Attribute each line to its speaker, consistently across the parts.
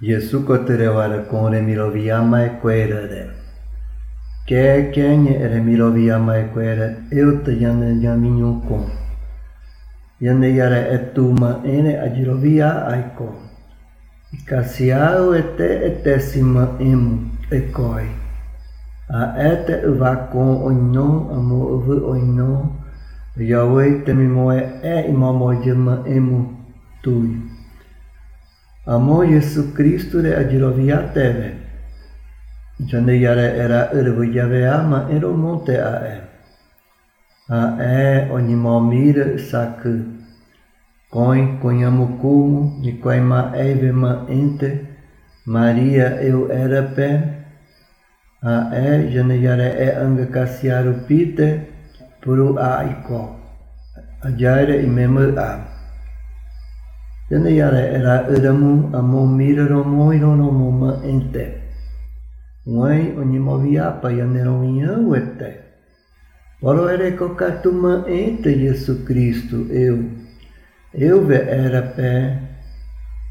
Speaker 1: Jesuko terevara con remiloviyama e cuerere. Que kenye remiloviyama e cuerere, eu te yane yaminyo con. Yane yara etuma ene ajirovia aiko. Ikasiao ete etesima emu ekoi. A ete uvakon oinon amo uvu oinon. Yahweh temimoe e imamo yema emu tuyo. Amo ajirovia teve. Jane yare era urvu yave ama ero monte a e. A e oni momire saku. Coin ma eve ma ente. Maria eu era pe. A e jane yare e anga kasiaru pite. Puru a iko. A jare imemu a. Tēnei ara era iramu a mō mira ro mō i rono mō ma ente. Ngai o ni mawi apa i ane rongi au e te. Waro ere ko katu ma e te Yesu Kristu eu. Eu ve era pe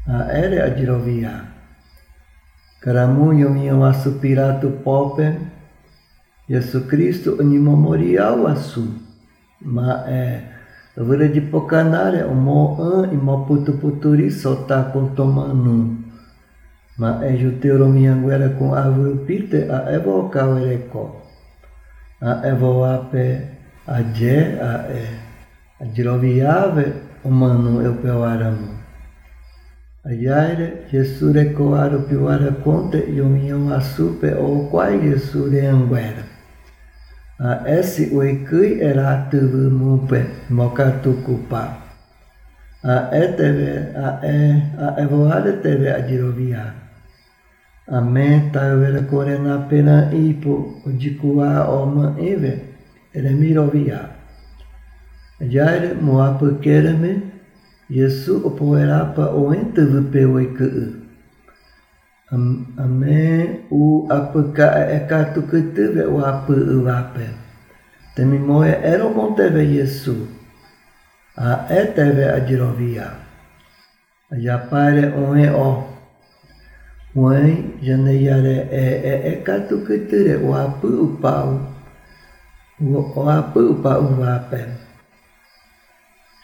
Speaker 1: a ere a jirovia. Karamu yo mi o asu piratu pope. Yesu Kristu o ni momori au asu. Ma e Vira de pocanare o mo an i mo putu puturi sota com tomanu. Ma e jutero mianguera com avru pite a evo kawereko. A evo ape a je a e. A jiroviave o manu eu pewaramu. A jaire koaru piwara conte yo mian asupe o quai jesure anguera a esi oi kui era tuvu mupe moka tukupa. A e a e a evoare teve a jirovia. A me tau vera kore na pena ipu o jikua o ma eve ere mirovia. A jaire mo apu kereme Yesu o poerapa o entuvu pe oi kuu a me u apa ka e ka tu ke te ve u apa u ape. Te mi moe ero mon te ve Yesu. A e te ve a jirovia. A ya pare o e o. Uai, jane yare e e e ka tu ke te re u apa u pau. U apa u pau u ape.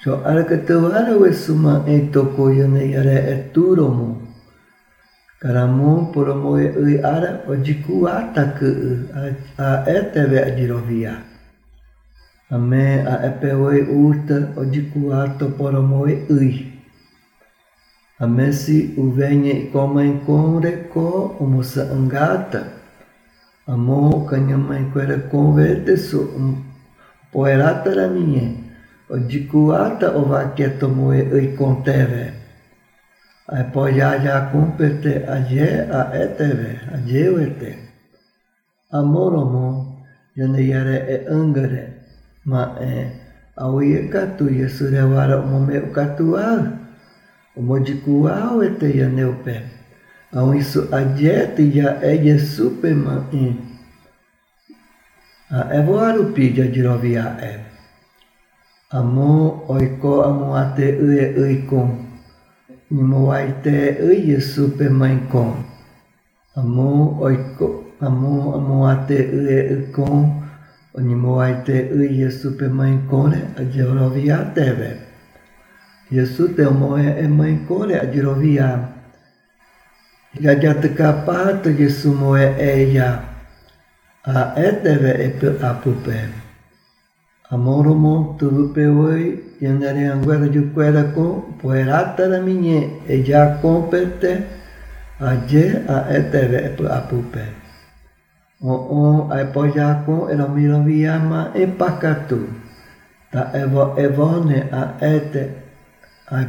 Speaker 1: So ara ka te wara we suma e toko yane yare e turo mo. Karamu puro e ara o jiku ata ke a e te ve a me e oi uta o jiku ato puro moe ui. A mesi u venye i koma kore ko o musa angata. A mo kanyama i kwere konvete su poerata la minye. O jiku ata o vaketo moe ui po ya ya kumpete aye a eteve aye wete amoro mo yane yare e angare ma e au ye katu ye sure wara mo me katu a o mo jiku a wete yane upe au isu aye ti ya e ye supe ma e. A e voaru pi ja jirovia e. Amo oiko amo ate ue ui kong ni mo wai te ui Yesu pe mai kon. Amo oiko, amo amo ate ui e kon, o ni mo wai te ui Yesu pe mai kone a jirovia teve. Yesu te moe e mai kore a jirovia. Ia jata ka pata Yesu moe e ia. A e teve e pe apupe. Amoromo turupe oi yandare anguera juquera ko poerata la minye e ja compete a je a eteve e pu apupe. O o a e poja ko e la miro viama e pakatu. Ta evo evone a ete a e